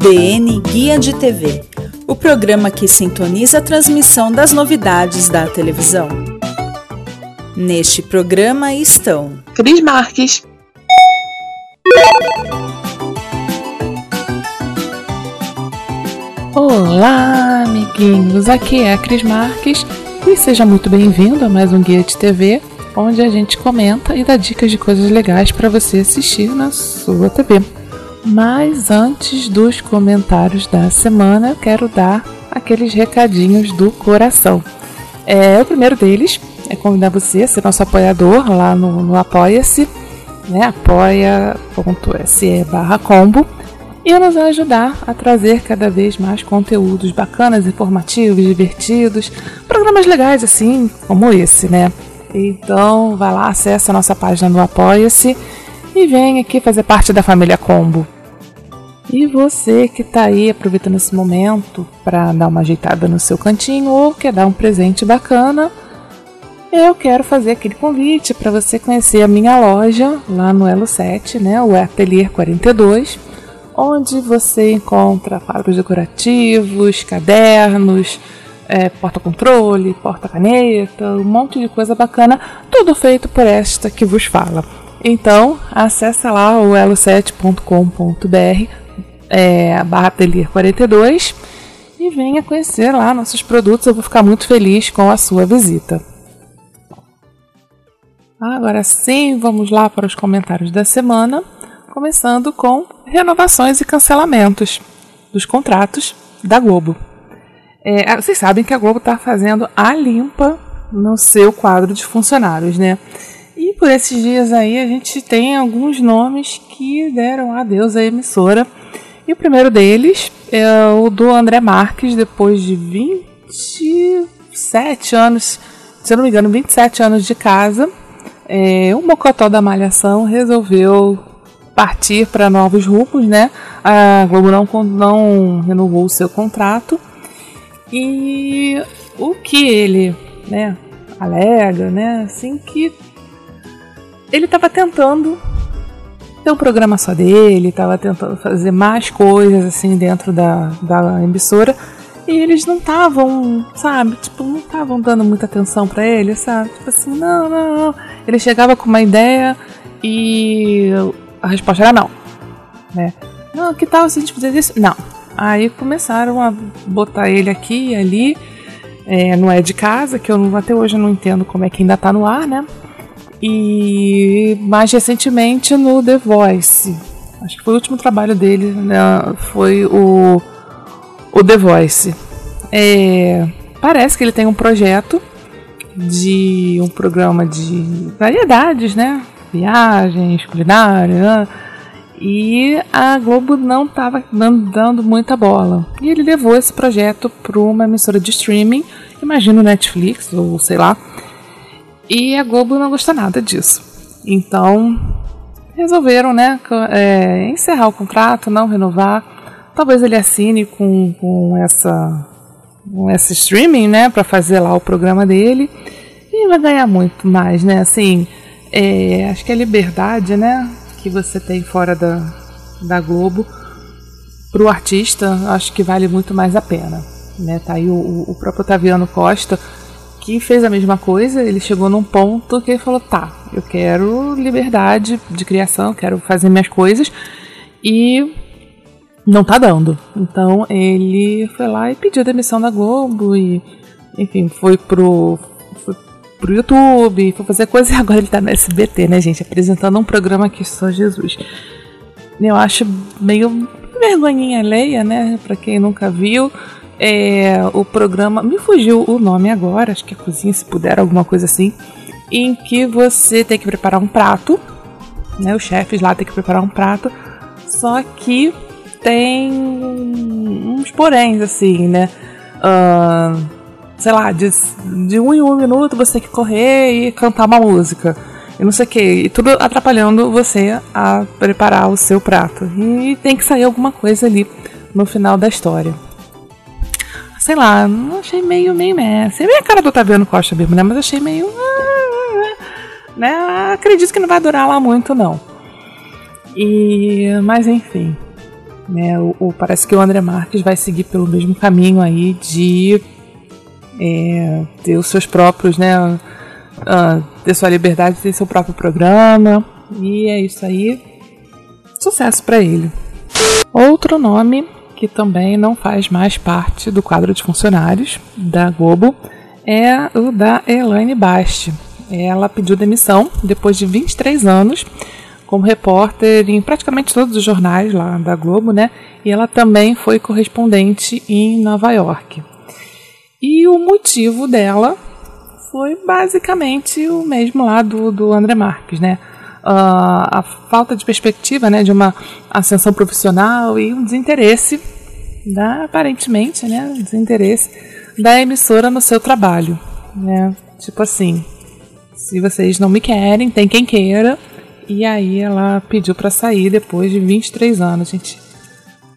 DN Guia de TV o programa que sintoniza a transmissão das novidades da televisão. Neste programa estão Cris Marques. Olá, amiguinhos! Aqui é a Cris Marques e seja muito bem-vindo a mais um Guia de TV, onde a gente comenta e dá dicas de coisas legais para você assistir na sua TV. Mas antes dos comentários da semana, eu quero dar aqueles recadinhos do coração. É, o primeiro deles é convidar você a ser nosso apoiador lá no, no Apoia-se, né? apoia.se barra combo e nos ajudar a trazer cada vez mais conteúdos bacanas, informativos, divertidos, programas legais assim, como esse, né? Então, vai lá, acessa a nossa página no Apoia-se e vem aqui fazer parte da família Combo. E você que está aí aproveitando esse momento para dar uma ajeitada no seu cantinho ou quer dar um presente bacana, eu quero fazer aquele convite para você conhecer a minha loja lá no Elo 7, né, o Atelier 42, onde você encontra quadros decorativos, cadernos, é, porta-controle, porta-caneta, um monte de coisa bacana, tudo feito por esta que vos fala. Então, acessa lá o elo7.com.br é, barra Atelier 42 e venha conhecer lá nossos produtos. Eu vou ficar muito feliz com a sua visita. Agora sim, vamos lá para os comentários da semana, começando com renovações e cancelamentos dos contratos da Globo. É, vocês sabem que a Globo está fazendo a limpa no seu quadro de funcionários, né? Por esses dias aí a gente tem alguns nomes que deram adeus à emissora. E o primeiro deles é o do André Marques, depois de 27 anos, se eu não me engano, 27 anos de casa. É, o Mocotó da Malhação resolveu partir para novos rumos, né? A Globo não, não renovou o seu contrato. E o que ele, né, alega, né, assim que ele estava tentando ter um programa só dele, estava tentando fazer mais coisas assim dentro da, da emissora e eles não estavam, sabe, tipo, não estavam dando muita atenção para ele, sabe? Tipo assim, não, não, não. Ele chegava com uma ideia e a resposta era não, né? Não, que tal se a gente fazer isso? Não. Aí começaram a botar ele aqui e ali, é, não é de casa, que eu até hoje eu não entendo como é que ainda tá no ar, né? E mais recentemente no The Voice. Acho que foi o último trabalho dele, né? Foi o, o The Voice. É, parece que ele tem um projeto de um programa de variedades, né? Viagens, culinária. E a Globo não estava dando muita bola. E ele levou esse projeto para uma emissora de streaming, imagino Netflix ou sei lá. E a Globo não gostou nada disso. Então resolveram, né, é, encerrar o contrato, não renovar. Talvez ele assine com, com essa com esse streaming, né, para fazer lá o programa dele e vai ganhar muito mais, né? Assim, é, acho que a liberdade, né, que você tem fora da, da Globo para o artista, acho que vale muito mais a pena, né? Tá aí o, o próprio Otaviano Costa que fez a mesma coisa, ele chegou num ponto que ele falou: tá, eu quero liberdade de criação, quero fazer minhas coisas e não tá dando. Então ele foi lá e pediu demissão da Globo e, enfim, foi pro, foi pro YouTube, foi fazer coisa e agora ele tá no SBT, né, gente? Apresentando um programa que só Jesus. Eu acho meio vergonhinha alheia, né? Pra quem nunca viu é, o programa. Me fugiu o nome agora, acho que é cozinha, se puder, alguma coisa assim. Em que você tem que preparar um prato, né? Os chefes lá têm que preparar um prato. Só que tem uns poréns, assim, né? Uh, sei lá, de, de um em um minuto você tem que correr e cantar uma música. E não sei o que. E tudo atrapalhando você a preparar o seu prato. E tem que sair alguma coisa ali no final da história. Sei lá, não achei meio, meio messa. É meio a cara do Otaviano Costa mesmo, né? Mas achei meio. Né? Acredito que não vai durar lá muito, não. E. Mas enfim. Né, o, o, parece que o André Marques vai seguir pelo mesmo caminho aí de é, ter os seus próprios, né? Uh, ter sua liberdade, ter seu próprio programa. E é isso aí. Sucesso para ele. Outro nome que também não faz mais parte do quadro de funcionários da Globo é o da Elaine Basti. Ela pediu demissão depois de 23 anos como repórter em praticamente todos os jornais lá da Globo, né? E ela também foi correspondente em Nova York. E o motivo dela foi basicamente o mesmo lá do, do André Marques, né? Uh, a falta de perspectiva né, de uma ascensão profissional e um desinteresse, da, aparentemente, né, desinteresse da emissora no seu trabalho. Né? Tipo assim, se vocês não me querem, tem quem queira, e aí ela pediu para sair depois de 23 anos, gente.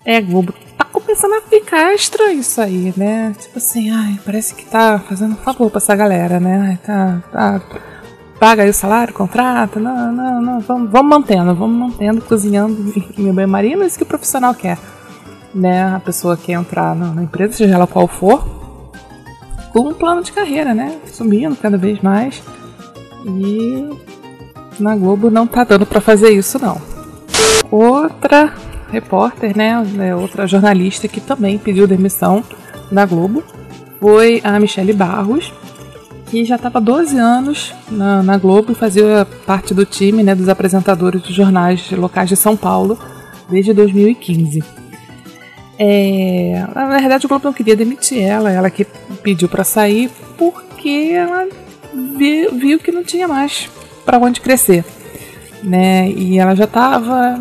É, Globo, tá começando a ficar estranho isso aí, né? Tipo assim, ai, parece que tá fazendo um favor pra essa galera, né? Ai, tá, tá. Paga aí o salário, contrata. Não, não, não. Vamos, vamos mantendo, vamos mantendo, cozinhando em bem marino, isso que o profissional quer. Né? A pessoa quer entrar na empresa, seja ela qual for, com um plano de carreira, né? Subindo cada vez mais. E na Globo não tá dando para fazer isso não. Outra repórter, né, é outra jornalista que também pediu demissão da Globo foi a Michele Barros, que já estava 12 anos na, na, Globo e fazia parte do time né, dos apresentadores dos jornais locais de São Paulo desde 2015. É, na verdade, o Globo não queria demitir ela, ela que pediu para sair porque ela viu, viu que não tinha mais para onde crescer, né? E ela já estava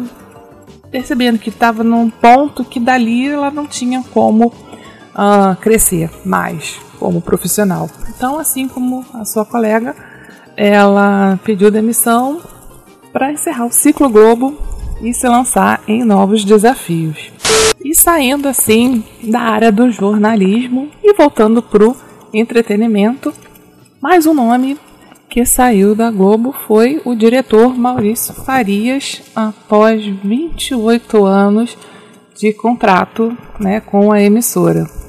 percebendo que estava num ponto que dali ela não tinha como uh, crescer mais como profissional. Então, assim como a sua colega, ela pediu demissão para encerrar o ciclo Globo e se lançar em novos desafios. E saindo assim da área do jornalismo e voltando para o entretenimento, mais um nome que saiu da Globo foi o diretor Maurício Farias, após 28 anos de contrato né, com a emissora.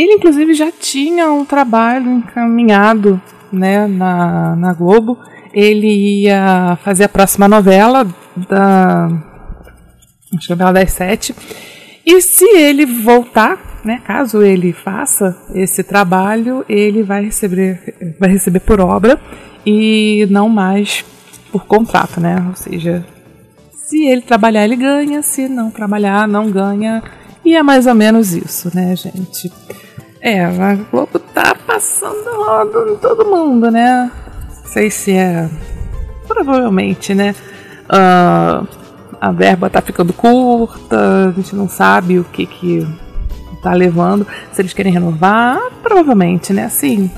Ele, inclusive, já tinha um trabalho encaminhado né, na, na Globo. Ele ia fazer a próxima novela da. Acho que é novela das sete. E se ele voltar né, caso ele faça esse trabalho, ele vai receber, vai receber por obra e não mais por contrato, né? Ou seja, se ele trabalhar, ele ganha, se não trabalhar, não ganha. E é mais ou menos isso, né, gente? É, a Globo tá passando roda em todo mundo, né? Não sei se é. Provavelmente, né? Uh, a verba tá ficando curta, a gente não sabe o que que tá levando. Se eles querem renovar, provavelmente, né? Assim,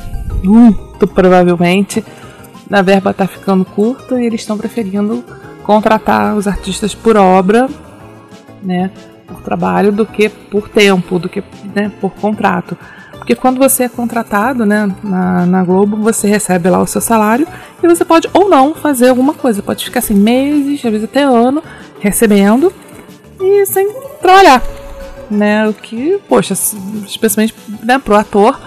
muito provavelmente a verba tá ficando curta e eles estão preferindo contratar os artistas por obra, né? Por trabalho do que por tempo, do que né, por contrato. Porque quando você é contratado né, na, na Globo, você recebe lá o seu salário e você pode ou não fazer alguma coisa. Pode ficar assim meses, às vezes até ano, recebendo e sem trabalhar né? O que, poxa, especialmente né, pro ator,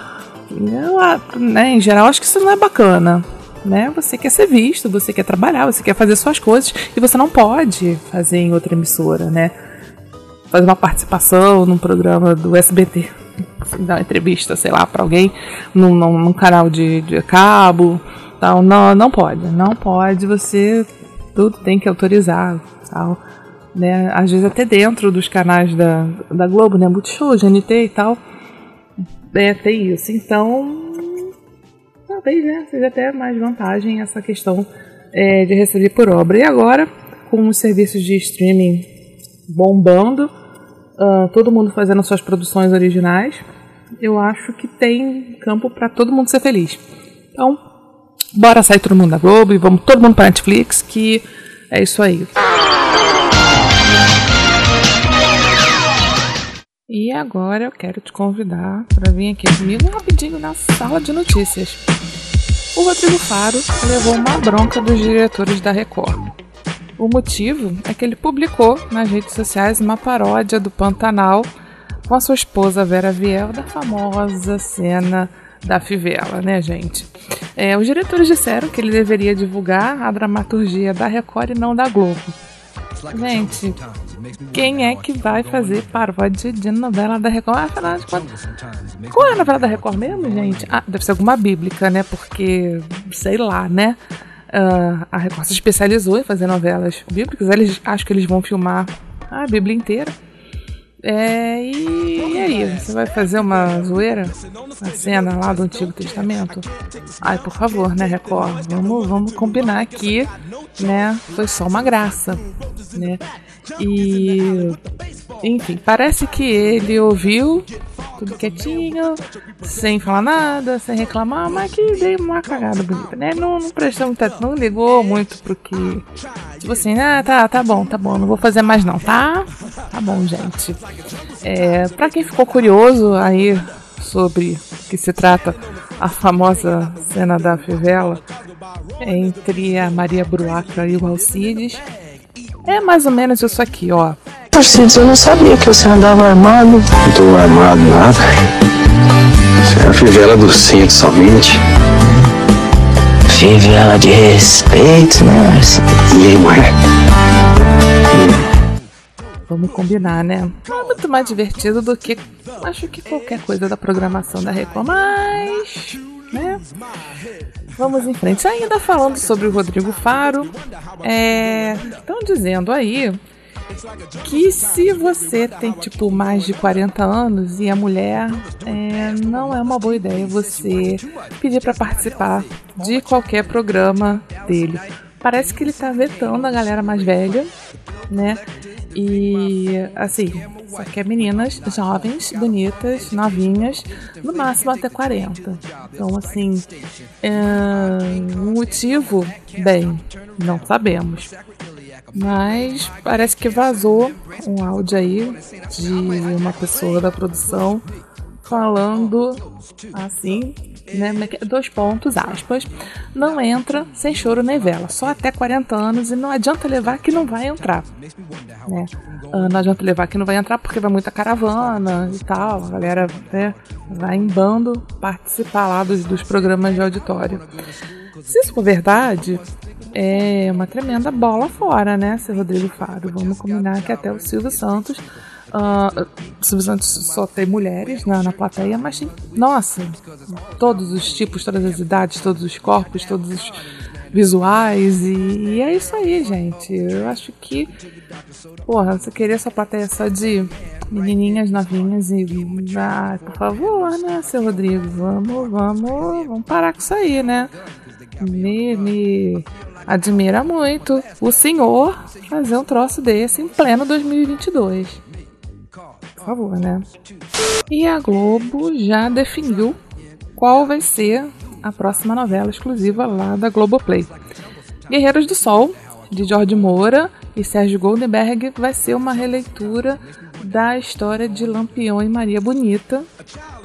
né, em geral, acho que isso não é bacana. Né? Você quer ser visto, você quer trabalhar, você quer fazer suas coisas e você não pode fazer em outra emissora, né? Fazer uma participação num programa do SBT, dar uma entrevista, sei lá, para alguém num, num, num, canal de, de cabo, tal, não, não pode, não pode. Você tudo tem que autorizar, tal né? Às vezes até dentro dos canais da, da Globo, né? Multishow, GNT e tal. É, tem isso. Então, talvez, né? Seja até mais vantagem essa questão é, de receber por obra. E agora, com os serviços de streaming bombando, uh, todo mundo fazendo suas produções originais, eu acho que tem campo para todo mundo ser feliz. Então, bora sair todo mundo da Globo e vamos todo mundo para Netflix, que é isso aí. E agora eu quero te convidar para vir aqui comigo rapidinho na sala de notícias. O Rodrigo Faro levou uma bronca dos diretores da Record. O motivo é que ele publicou nas redes sociais uma paródia do Pantanal com a sua esposa Vera Viel da famosa cena da fivela, né, gente? É, os diretores disseram que ele deveria divulgar a dramaturgia da Record e não da Globo. Gente, quem é que vai fazer paródia de novela da Record? Ah, afinal de contas, qual é a novela da Record mesmo, gente? Ah, deve ser alguma bíblica, né? Porque, sei lá, né? Uh, a Record se especializou em fazer novelas bíblicas. Eles, acho que eles vão filmar a Bíblia inteira. É, e, e, aí, você vai fazer uma zoeira? A cena lá do Antigo Testamento? Ai, por favor, né, Record? Vamos, vamos combinar aqui, né? Foi só uma graça, né? E enfim, parece que ele ouviu tudo quietinho, sem falar nada, sem reclamar, mas que deu uma cagada bonita, né? Não, não prestou muita não ligou muito pro que. Tipo assim, ah, tá, tá bom, tá bom, não vou fazer mais não, tá? Tá bom, gente. É, pra quem ficou curioso aí sobre o que se trata a famosa cena da fivela entre a Maria Bruaca e o Alcides, é mais ou menos isso aqui, ó. Tarcísio, eu não sabia que você andava armado. Não tô armado nada. Isso é a fivela do cinto somente. Fivela de respeito, né? E ué. Vamos combinar, né? É muito mais divertido do que acho que qualquer coisa da programação da Record, mas né? Vamos em frente. Ainda falando sobre o Rodrigo Faro, estão é, dizendo aí que se você tem tipo mais de 40 anos e a mulher é, não é uma boa ideia você pedir para participar de qualquer programa dele. Parece que ele está vetando a galera mais velha, né? E assim, só que é meninas jovens, bonitas, novinhas, no máximo até 40. Então, assim, é... o motivo, bem, não sabemos. Mas parece que vazou um áudio aí de uma pessoa da produção falando assim né, dois pontos, aspas, não entra sem choro nem vela, só até 40 anos e não adianta levar que não vai entrar. Né? Uh, não adianta levar que não vai entrar porque vai muita caravana e tal, a galera né, vai em bando participar lá dos, dos programas de auditório. Se isso for verdade, é uma tremenda bola fora, né, seu Rodrigo Faro? Vamos combinar que até o Silvio Santos Uh, só tem mulheres na, na plateia, mas tem, nossa, todos os tipos, todas as idades, todos os corpos, todos os visuais, e, e é isso aí, gente. Eu acho que, porra, você queria sua plateia só de menininhas novinhas e, ah, por favor, né, seu Rodrigo, vamos, vamos, vamos parar com isso aí, né? Me, me admira muito o senhor fazer um troço desse em pleno 2022 favor, né? E a Globo já definiu qual vai ser a próxima novela exclusiva lá da Globoplay. Guerreiros do Sol, de Jorge Moura e Sérgio Goldenberg, vai ser uma releitura da história de Lampião e Maria Bonita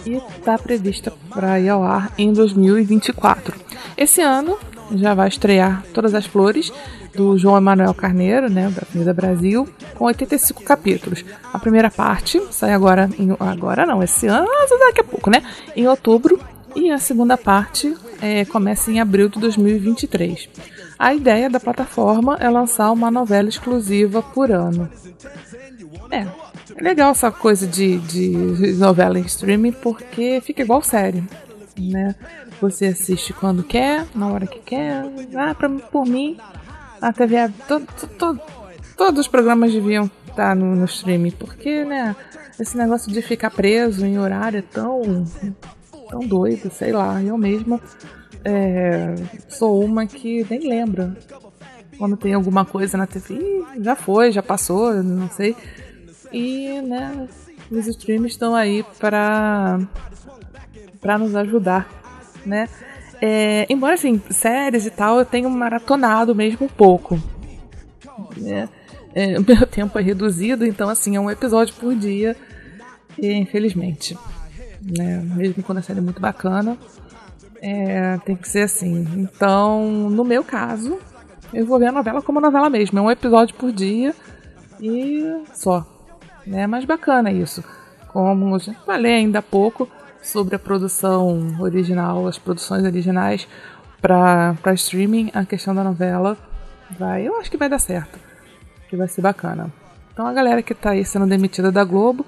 e está prevista para ir ao ar em 2024. Esse ano já vai estrear Todas as Flores, do João Emanuel Carneiro, né, da Avenida Brasil, com 85 capítulos. A primeira parte sai agora, em, agora não, esse ano, daqui a pouco, né, em outubro, e a segunda parte é, começa em abril de 2023. A ideia da plataforma é lançar uma novela exclusiva por ano. É, é legal essa coisa de, de novela em streaming porque fica igual série, né? Você assiste quando quer, na hora que quer. Ah, pra, por mim, a TV todo, todo, todos os programas deviam estar no, no streaming, porque, né, esse negócio de ficar preso em horário é tão, tão doido, sei lá, eu mesma é, sou uma que nem lembra quando tem alguma coisa na TV. Já foi, já passou, não sei. E, né, os streams estão aí para para nos ajudar, né? É, embora assim, séries e tal, eu tenho maratonado mesmo um pouco. Né? É, o meu tempo é reduzido, então assim, é um episódio por dia, e, infelizmente. Né? Mesmo quando a série é muito bacana, é, tem que ser assim. Então, no meu caso, eu vou ver a novela como novela mesmo. É um episódio por dia e só. É mais bacana isso. Como eu falei ainda há pouco sobre a produção original, as produções originais para streaming, a questão da novela vai, eu acho que vai dar certo. Que vai ser bacana. Então a galera que tá aí sendo demitida da Globo,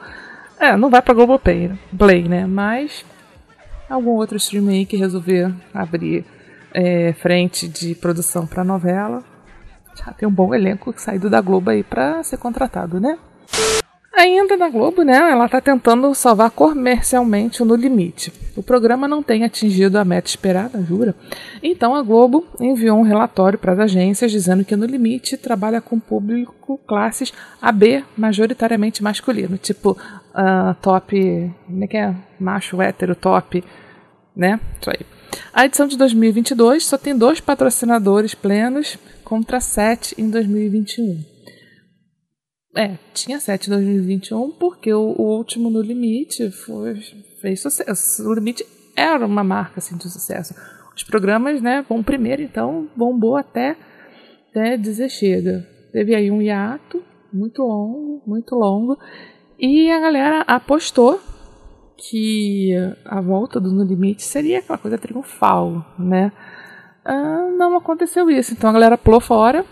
é, não vai pra Globo Play, né? Mas algum outro streaming aí que resolver abrir é, frente de produção para novela, já tem um bom elenco saído da Globo aí para ser contratado, né? Ainda na Globo, né, ela está tentando salvar comercialmente o No Limite. O programa não tem atingido a meta esperada, jura? Então a Globo enviou um relatório para as agências dizendo que No Limite trabalha com público classes AB majoritariamente masculino, tipo uh, top, como é que é? Macho hétero top, né? Isso aí. A edição de 2022 só tem dois patrocinadores plenos contra sete em 2021. É, tinha sete em 2021 porque o, o, último No Limite foi, fez sucesso. O Limite era uma marca assim, de sucesso. Os programas, né, bom, primeiro então bombou até, até dizer chega. Teve aí um hiato muito longo, muito longo, e a galera apostou que a volta do No Limite seria aquela coisa triunfal, né? Ah, não aconteceu isso, então a galera pulou fora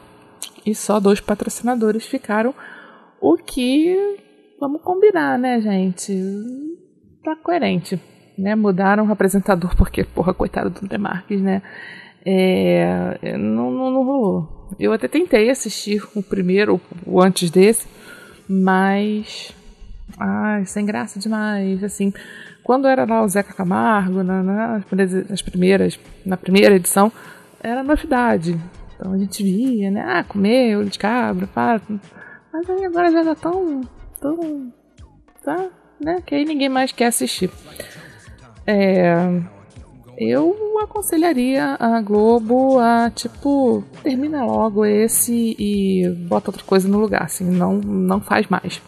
e só dois patrocinadores ficaram o que, vamos combinar, né, gente? Tá coerente, né? Mudaram o apresentador porque, porra, coitado do André Marques, né? É, não, não, não rolou. Eu até tentei assistir o primeiro, o antes desse, mas. Ai, sem graça demais. Assim, quando era lá o Zeca Camargo, na, na, nas primeiras, na primeira edição, era novidade. Então a gente via, né? Ah, comer olho de cabra, para. Mas aí agora já tá tão. tão. tá? Né? Que aí ninguém mais quer assistir. É. Eu aconselharia a Globo a, tipo, termina logo esse e bota outra coisa no lugar, assim, não, não faz mais.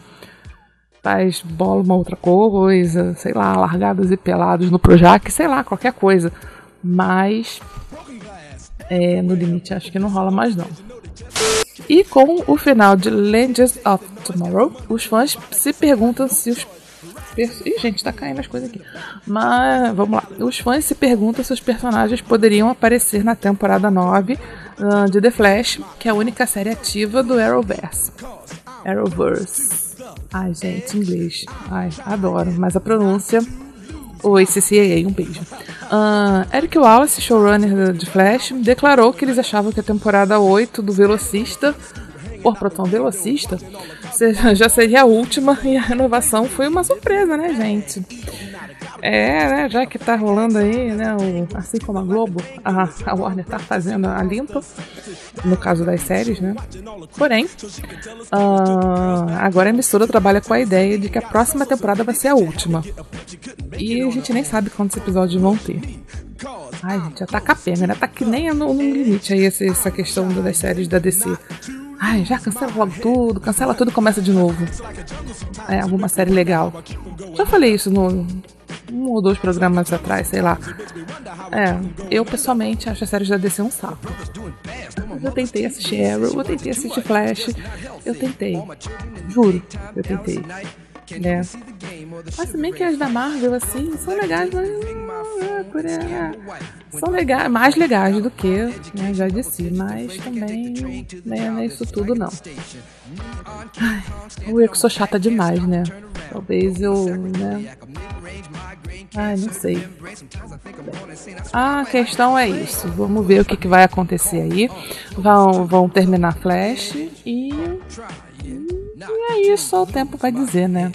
Faz bola uma outra coisa, sei lá, largados e pelados no Projac, sei lá, qualquer coisa. Mas é, no limite acho que não rola mais não. E com o final de Legends of Tomorrow, os fãs se perguntam se os Ih, gente, tá caindo as coisas aqui. Mas, vamos lá. Os fãs se perguntam se os personagens poderiam aparecer na temporada 9 uh, de The Flash, que é a única série ativa do Arrowverse. Arrowverse. Ai, gente, inglês. Ai, adoro. Mas a pronúncia Oi, CCAA, um beijo. Uh, Eric Wallace, showrunner de Flash, declarou que eles achavam que a temporada 8 do Velocista, por Proton Velocista, já seria a última e a renovação foi uma surpresa, né, gente? É, né, já que tá rolando aí, né, o, assim como a Globo, a, a Warner tá fazendo a limpa, no caso das séries, né? Porém, uh, agora a emissora trabalha com a ideia de que a próxima temporada vai ser a última. E a gente nem sabe quantos episódios vão ter. Ai, gente, já tá capenga, né? Tá que nem no, no limite aí essa, essa questão das séries da DC. Ai, já cancela logo tudo, cancela tudo e começa de novo. É, alguma série legal. Já falei isso no, um ou dois programas atrás, sei lá. É, eu pessoalmente acho a série da DC um saco. Eu tentei assistir Arrow, eu tentei assistir Flash, eu tentei. Juro, eu tentei. Né? Mas também que as da Marvel, assim, são legais, mas. É, são legais, mais legais do que né, já disse, mas também né, não é isso tudo não. Ai, eu que sou chata demais, né? Talvez eu, né? Ai, não sei. A questão é isso. Vamos ver o que, que vai acontecer aí. Vão, vão terminar Flash e. E é isso, o tempo vai dizer, né?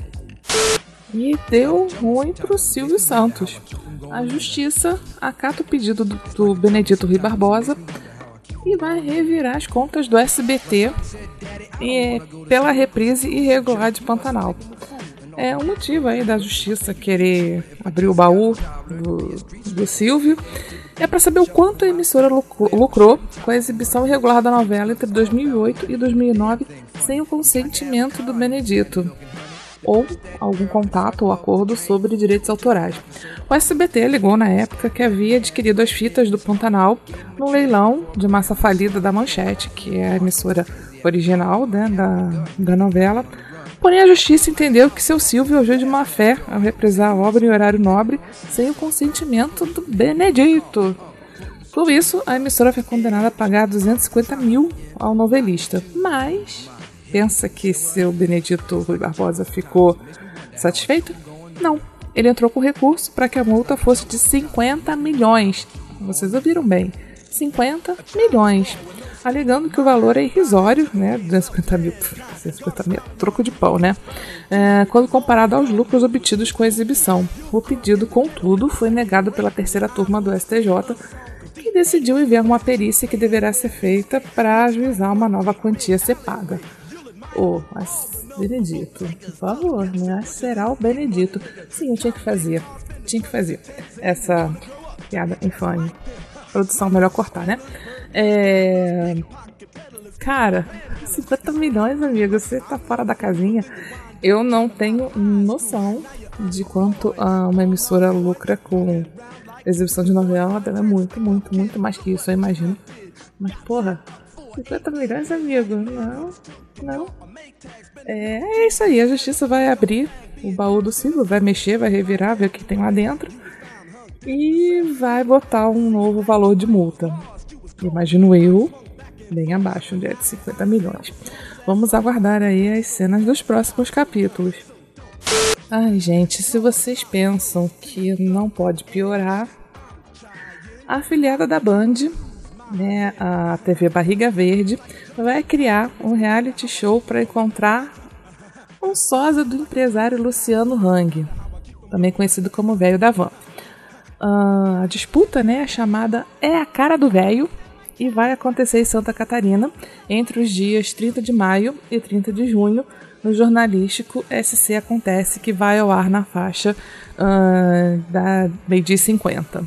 E deu ruim pro Silvio Santos. A justiça acata o pedido do, do Benedito Rui Barbosa e vai revirar as contas do SBT e, pela reprise irregular de Pantanal. É um motivo aí da justiça querer abrir o baú do, do Silvio é para saber o quanto a emissora lucrou com a exibição irregular da novela entre 2008 e 2009 sem o consentimento do Benedito ou algum contato ou acordo sobre direitos autorais. O SBT alegou na época que havia adquirido as fitas do Pantanal no leilão de massa falida da Manchete, que é a emissora original né, da, da novela, Porém, a justiça entendeu que seu Silvio agiu de má fé ao represar a obra em horário nobre sem o consentimento do Benedito. Por isso, a emissora foi condenada a pagar 250 mil ao novelista. Mas, pensa que seu Benedito Rui Barbosa ficou satisfeito? Não. Ele entrou com recurso para que a multa fosse de 50 milhões. Vocês ouviram bem. 50 milhões alegando que o valor é irrisório, né, 250 mil, 250 mil, troco de pau, né, é, quando comparado aos lucros obtidos com a exibição. O pedido, contudo, foi negado pela terceira turma do STJ, que decidiu enviar uma perícia que deverá ser feita para ajuizar uma nova quantia a ser paga. Oh, Benedito, por favor, né? Será o Benedito. Sim, eu tinha que fazer. Tinha que fazer essa piada infame. Produção, melhor cortar, né? É... Cara, 50 milhões, amigo, você tá fora da casinha. Eu não tenho noção de quanto uma emissora lucra com exibição de novela. É muito, muito, muito mais que isso, eu imagino. Mas, porra, 50 milhões, amigo? Não, não. É, é isso aí, a justiça vai abrir o baú do Silvio, vai mexer, vai revirar, ver o que tem lá dentro. E vai botar um novo valor de multa imagino eu, bem abaixo de 50 milhões. Vamos aguardar aí as cenas dos próximos capítulos. Ai, gente, se vocês pensam que não pode piorar, a afiliada da Band, né, a TV Barriga Verde, vai criar um reality show para encontrar um sósia do empresário Luciano Hang, também conhecido como Velho da Van. Uh, a disputa, né, chamada É a Cara do Velho, e vai acontecer em Santa Catarina entre os dias 30 de maio e 30 de junho no jornalístico SC Acontece, que vai ao ar na faixa uh, da meio-dia 50.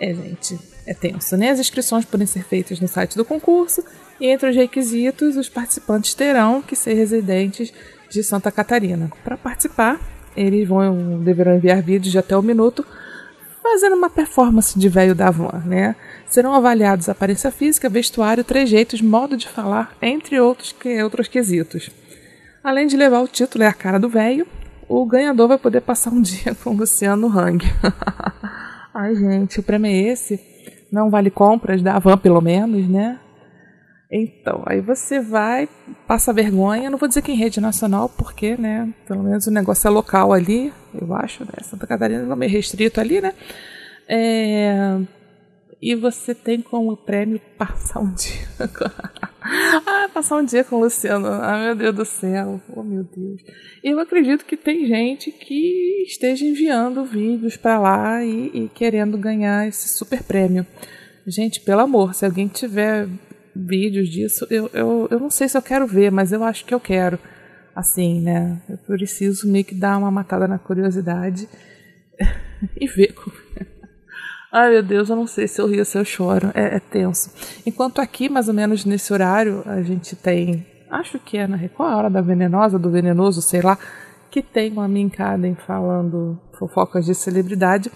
É, gente, é tenso, né? As inscrições podem ser feitas no site do concurso e entre os requisitos, os participantes terão que ser residentes de Santa Catarina. Para participar, eles vão deverão enviar vídeos de até um minuto fazendo uma performance de velho da van, né? Serão avaliados aparência física, vestuário, trejeitos, modo de falar, entre outros, que, outros quesitos. Além de levar o título e a cara do velho, o ganhador vai poder passar um dia com o Luciano Hang. Ai, gente, o prêmio é esse. Não vale compras da Van, pelo menos, né? Então, aí você vai, passa vergonha, não vou dizer que em rede nacional, porque, né, pelo menos o negócio é local ali, eu acho, né, Santa Catarina é meio restrito ali, né, é, e você tem como prêmio passar um dia ah, passar um dia com o Luciano, ah, meu Deus do céu, oh meu Deus. Eu acredito que tem gente que esteja enviando vídeos para lá e, e querendo ganhar esse super prêmio. Gente, pelo amor, se alguém tiver vídeos disso. Eu, eu, eu não sei se eu quero ver, mas eu acho que eu quero. Assim, né? Eu preciso meio que dar uma matada na curiosidade e ver como. É. Ai meu Deus, eu não sei se eu rio se eu choro. É, é, tenso. Enquanto aqui, mais ou menos nesse horário, a gente tem. Acho que é na Record, a hora da venenosa, do venenoso, sei lá, que tem uma Minkaden falando fofocas de celebridade.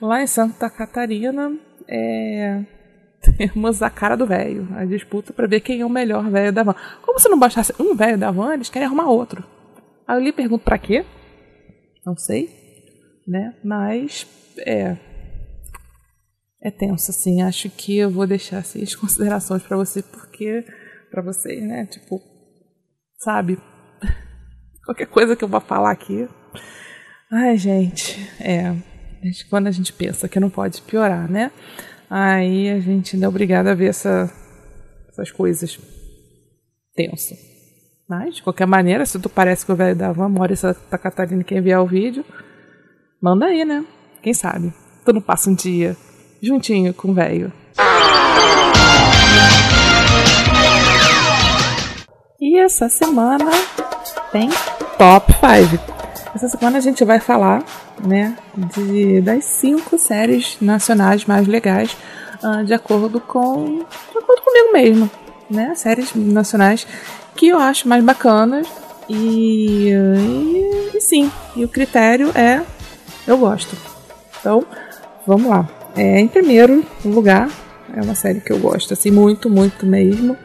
Lá em Santa Catarina, é, temos a cara do velho, a disputa para ver quem é o melhor velho da van. Como se não bastasse um velho da van, eles querem arrumar outro. Aí eu lhe pergunto para quê? Não sei, né? Mas é é tenso assim. Acho que eu vou deixar assim, as considerações para você porque para vocês, né? Tipo, sabe? Qualquer coisa que eu vou falar aqui. Ai, gente, é. Quando a gente pensa que não pode piorar, né? Aí a gente ainda é obrigado a ver essa, essas coisas. Tenso. Mas, de qualquer maneira, se tu parece que o velho da van, Maurício da Catarina, quem enviar o vídeo, manda aí, né? Quem sabe? Tu não passa um dia juntinho com o velho. E essa semana tem Top 5. Essa semana a gente vai falar, né, de, das cinco séries nacionais mais legais, uh, de acordo com, de acordo comigo mesmo, né, séries nacionais que eu acho mais bacanas e, e, e sim, e o critério é eu gosto. Então, vamos lá. É, em primeiro lugar, é uma série que eu gosto, assim, muito, muito mesmo.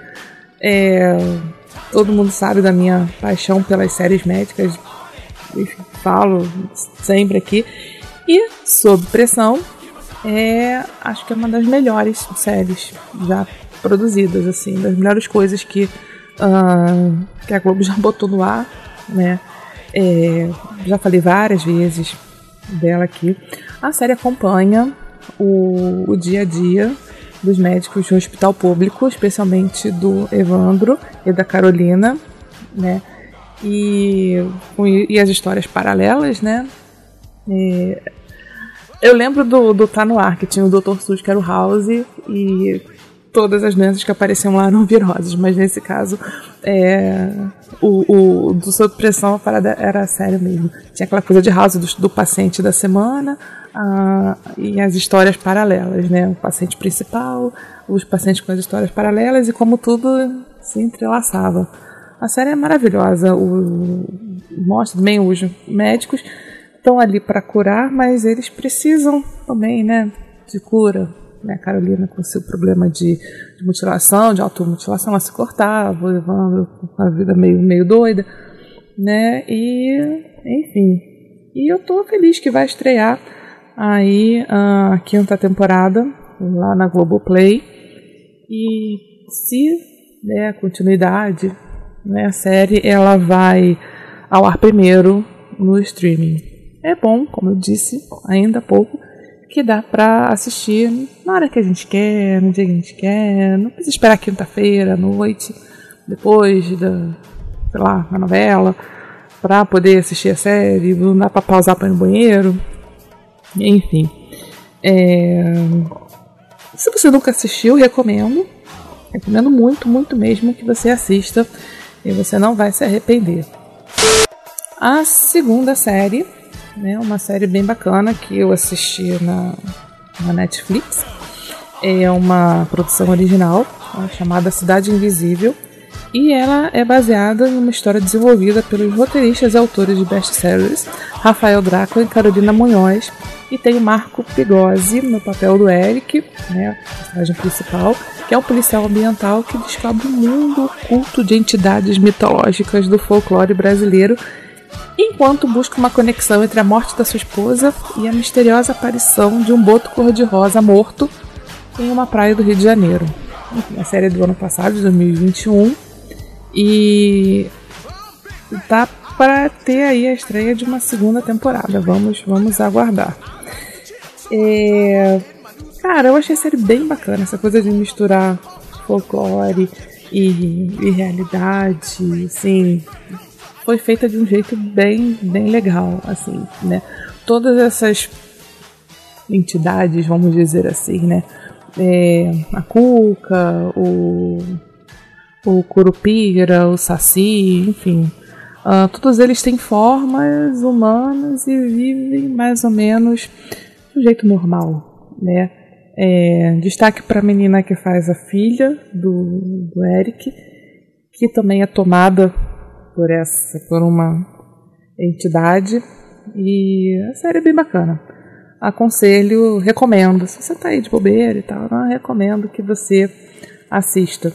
É, todo mundo sabe da minha paixão pelas séries médicas, enfim, falo sempre aqui. E Sob Pressão é, acho que é uma das melhores séries já produzidas, assim, das melhores coisas que, uh, que a Globo já botou no ar, né? É, já falei várias vezes dela aqui. A série acompanha o, o dia a dia dos médicos do hospital público, especialmente do Evandro e da Carolina, né? E, e as histórias paralelas, né? E, eu lembro do, do Tá No Ar, que tinha o Dr. Sus, que era o House, e todas as doenças que apareciam lá eram viroses, mas nesse caso, é, o, o do sob pressão a parada era sério mesmo. Tinha aquela coisa de House do, do paciente da semana a, e as histórias paralelas, né? O paciente principal, os pacientes com as histórias paralelas e como tudo se entrelaçava. A série é maravilhosa, o, mostra também os médicos estão ali para curar, mas eles precisam também, né, de cura, né, Carolina com seu problema de, de mutilação, de automutilação, ela se cortava, o Evandro com a vida meio, meio doida, né, e enfim. E eu tô feliz que vai estrear aí a quinta temporada lá na Globoplay. E se der né, continuidade, né, a série ela vai ao ar primeiro no streaming. É bom, como eu disse ainda há pouco, que dá para assistir na hora que a gente quer, no dia que a gente quer, não precisa esperar quinta-feira, à noite, depois da, sei lá, da novela, para poder assistir a série, não dá para pausar para ir no banheiro, enfim. É... Se você nunca assistiu, recomendo, recomendo muito, muito mesmo que você assista e você não vai se arrepender. A segunda série né? Uma série bem bacana que eu assisti na, na Netflix. É uma produção original né, chamada Cidade Invisível e ela é baseada em uma história desenvolvida pelos roteiristas e autores de best-sellers Rafael Drácula e Carolina Munhoz e tem Marco Pigozzi no papel do Eric, né, o personagem principal, que é um policial ambiental que descobre o mundo oculto de entidades mitológicas do folclore brasileiro enquanto busca uma conexão entre a morte da sua esposa e a misteriosa aparição de um boto cor-de-rosa morto em uma praia do Rio de Janeiro. A série é do ano passado, de 2021, e tá para ter aí a estreia de uma segunda temporada. Vamos, vamos aguardar. É... Cara, eu achei a série bem bacana, essa coisa de misturar folclore e, e realidade, assim, foi feita de um jeito bem, bem legal, assim, né? Todas essas entidades, vamos dizer assim, né? É, a cuca, o, o curupira, o saci, enfim, uh, todos eles têm formas humanas e vivem mais ou menos um jeito normal, né? É, destaque para a menina que faz a filha do, do Eric, que também é tomada por essa, por uma entidade e a série é bem bacana. Aconselho, recomendo. Se você está aí de bobeira e tal, recomendo que você assista.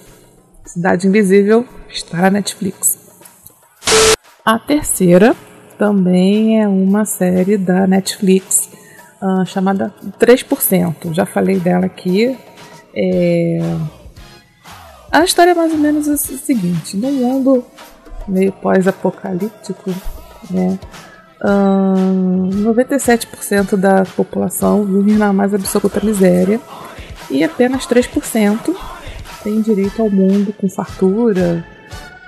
Cidade Invisível está na Netflix. A terceira também é uma série da Netflix uh, chamada 3%. Já falei dela aqui. É... A história é mais ou menos o seguinte: no mundo meio pós-apocalíptico, né? Uh, 97% da população vive na mais absoluta miséria e apenas 3% tem direito ao mundo com fartura,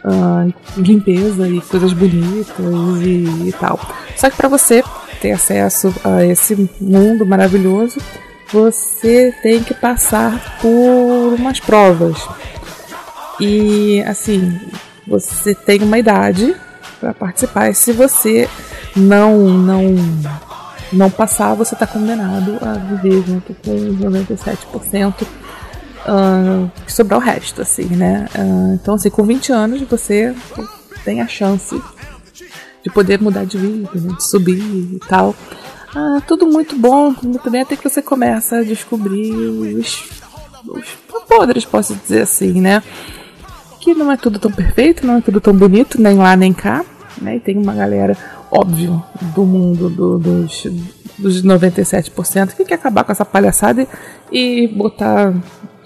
uh, limpeza e coisas bonitas e, e tal. Só que para você ter acesso a esse mundo maravilhoso, você tem que passar por umas provas. E assim, você tem uma idade para participar. E se você não não não passar, você está condenado a viver junto com os 97% uh, sobrar o resto, assim, né? Uh, então, assim, com 20 anos você tem a chance de poder mudar de vida, né? de subir e tal. Ah, tudo muito bom, bem, até que você começa a descobrir os, os podres, posso dizer assim, né? Que não é tudo tão perfeito, não é tudo tão bonito, nem lá nem cá, né? E tem uma galera, óbvio, do mundo do, dos, dos 97% que quer acabar com essa palhaçada e, e botar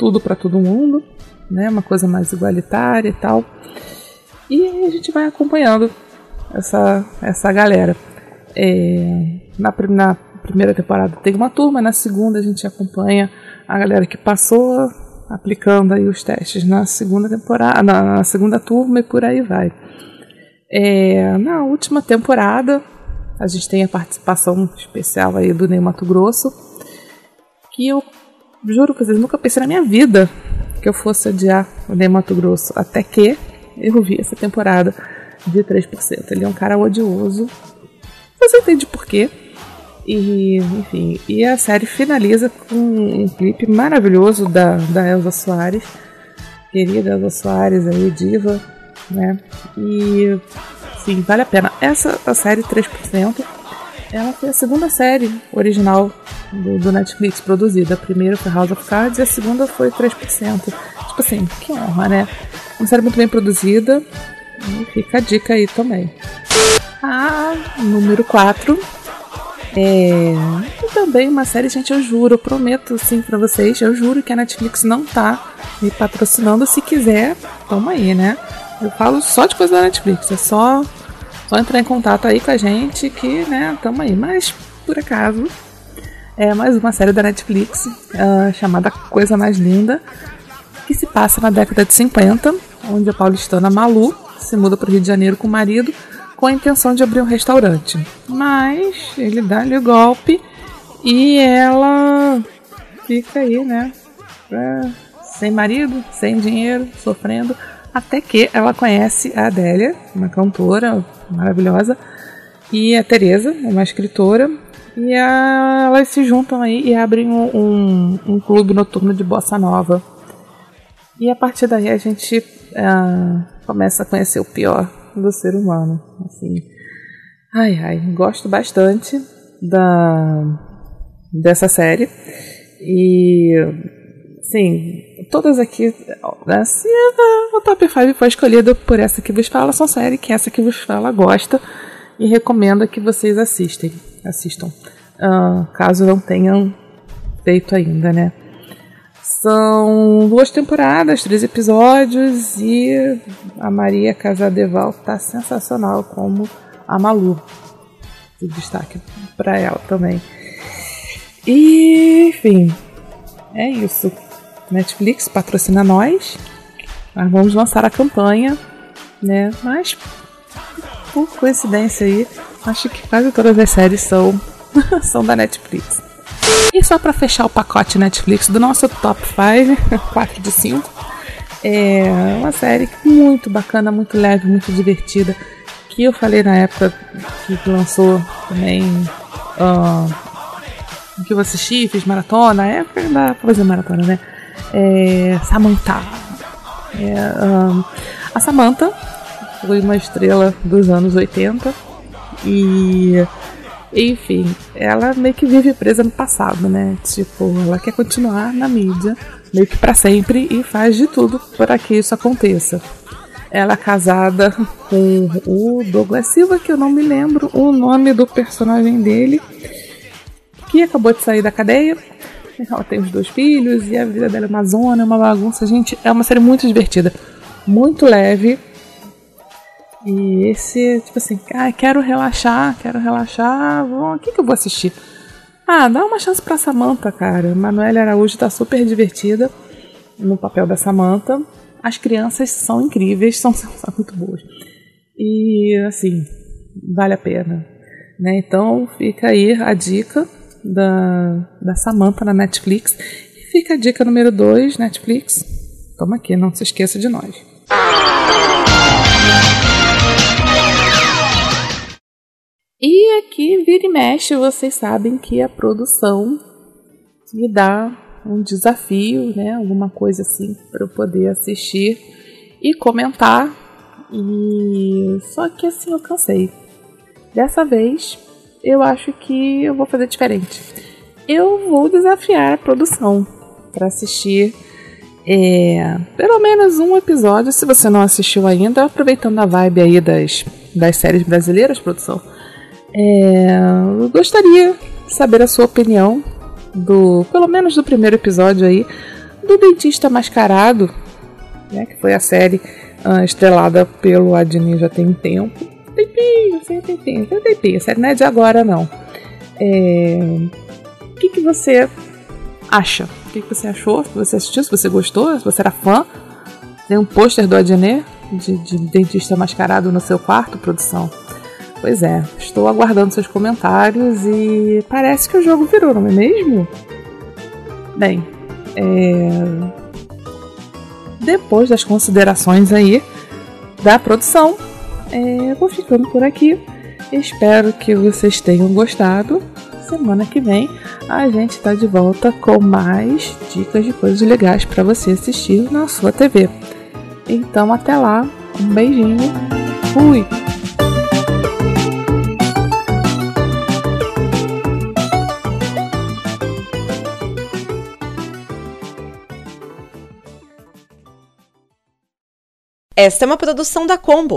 tudo para todo mundo, né? Uma coisa mais igualitária e tal. E a gente vai acompanhando essa, essa galera. É, na, na primeira temporada tem uma turma, na segunda a gente acompanha a galera que passou aplicando aí os testes na segunda temporada, na, na segunda turma e por aí vai. É, na última temporada a gente tem a participação especial aí do Ney Mato Grosso, que eu juro pra vocês, nunca pensei na minha vida que eu fosse adiar o Ney Mato Grosso, até que eu vi essa temporada de 3%. Ele é um cara odioso. Você entende por quê. E, enfim, e a série finaliza com um clipe maravilhoso da, da Elza Soares, querida Elza Soares aí, diva, né? E, sim, vale a pena. Essa a série 3%, ela foi a segunda série original do, do Netflix produzida. A primeira foi House of Cards e a segunda foi 3%. Tipo assim, que honra, né? Uma série muito bem produzida, e fica a dica aí também. A número 4 é também uma série, gente, eu juro, eu prometo sim pra vocês, eu juro que a Netflix não tá me patrocinando. Se quiser, toma aí, né? Eu falo só de coisa da Netflix, é só, só entrar em contato aí com a gente que, né, tamo aí. Mas, por acaso, é mais uma série da Netflix uh, chamada Coisa Mais Linda, que se passa na década de 50, onde a paulistana Malu se muda para o Rio de Janeiro com o marido com a intenção de abrir um restaurante. Mas ele dá-lhe o golpe e ela fica aí, né? sem marido, sem dinheiro, sofrendo. Até que ela conhece a Adélia, uma cantora maravilhosa, e a Teresa, uma escritora, e a, elas se juntam aí e abrem um, um, um, clube noturno de bossa nova. E a partir daí a gente uh, começa a conhecer o pior do ser humano. Assim, ai, ai, gosto bastante da dessa série e sim, todas aqui, assim, o top 5 foi escolhido por essa que vos fala, são séries que essa que vos fala gosta e recomenda que vocês assistem, assistam, uh, caso não tenham feito ainda, né? São duas temporadas, três episódios e a Maria Casadeval tá sensacional como a Malu. De destaque para ela também. E, enfim, é isso. Netflix patrocina nós. Nós vamos lançar a campanha, né? Mas, por coincidência aí, acho que quase todas as séries são, são da Netflix. E só para fechar o pacote Netflix do nosso top 5, 4 de 5, é uma série muito bacana, muito leve, muito divertida, que eu falei na época que lançou também, uh, que eu assisti, fiz maratona, é época pra fazer maratona, né? É, Samantha. É, um, a Samantha foi uma estrela dos anos 80 e enfim, ela meio que vive presa no passado, né? Tipo, ela quer continuar na mídia, meio que para sempre, e faz de tudo para que isso aconteça. Ela é casada com o Douglas Silva, que eu não me lembro o nome do personagem dele, que acabou de sair da cadeia. Ela tem os dois filhos e a vida dela é uma zona, é uma bagunça. Gente, é uma série muito divertida, muito leve e esse, tipo assim, ah, quero relaxar, quero relaxar, o que, que eu vou assistir? Ah, dá uma chance pra Samantha, cara. Manuela Araújo tá super divertida no papel da Samantha. as crianças são incríveis, são, são muito boas. E assim, vale a pena. Né? Então fica aí a dica da, da Samantha na Netflix. E fica a dica número 2, Netflix. Toma aqui, não se esqueça de nós. E aqui, vira e mexe, vocês sabem que a produção me dá um desafio, né? Alguma coisa assim para eu poder assistir e comentar. E só que assim eu cansei. Dessa vez eu acho que eu vou fazer diferente. Eu vou desafiar a produção para assistir é, pelo menos um episódio, se você não assistiu ainda, aproveitando a vibe aí das, das séries brasileiras, produção. É, eu gostaria de saber a sua opinião do, pelo menos do primeiro episódio aí, do Dentista Mascarado, né, que foi a série uh, estrelada pelo Adnei já tem tempo. Tempinho, sem tempinho, tem tempinho. A série não é de agora, não. É, o que, que você acha? O que, que você achou? Se você assistiu, se você gostou, se você era fã? Tem um pôster do Adnei de, de dentista mascarado no seu quarto, produção? Pois é, estou aguardando seus comentários e parece que o jogo virou, não é mesmo? Bem, é... depois das considerações aí da produção, é... vou ficando por aqui. Espero que vocês tenham gostado. Semana que vem a gente está de volta com mais dicas de coisas legais para você assistir na sua TV. Então até lá, um beijinho, fui! Esta é uma produção da Combo.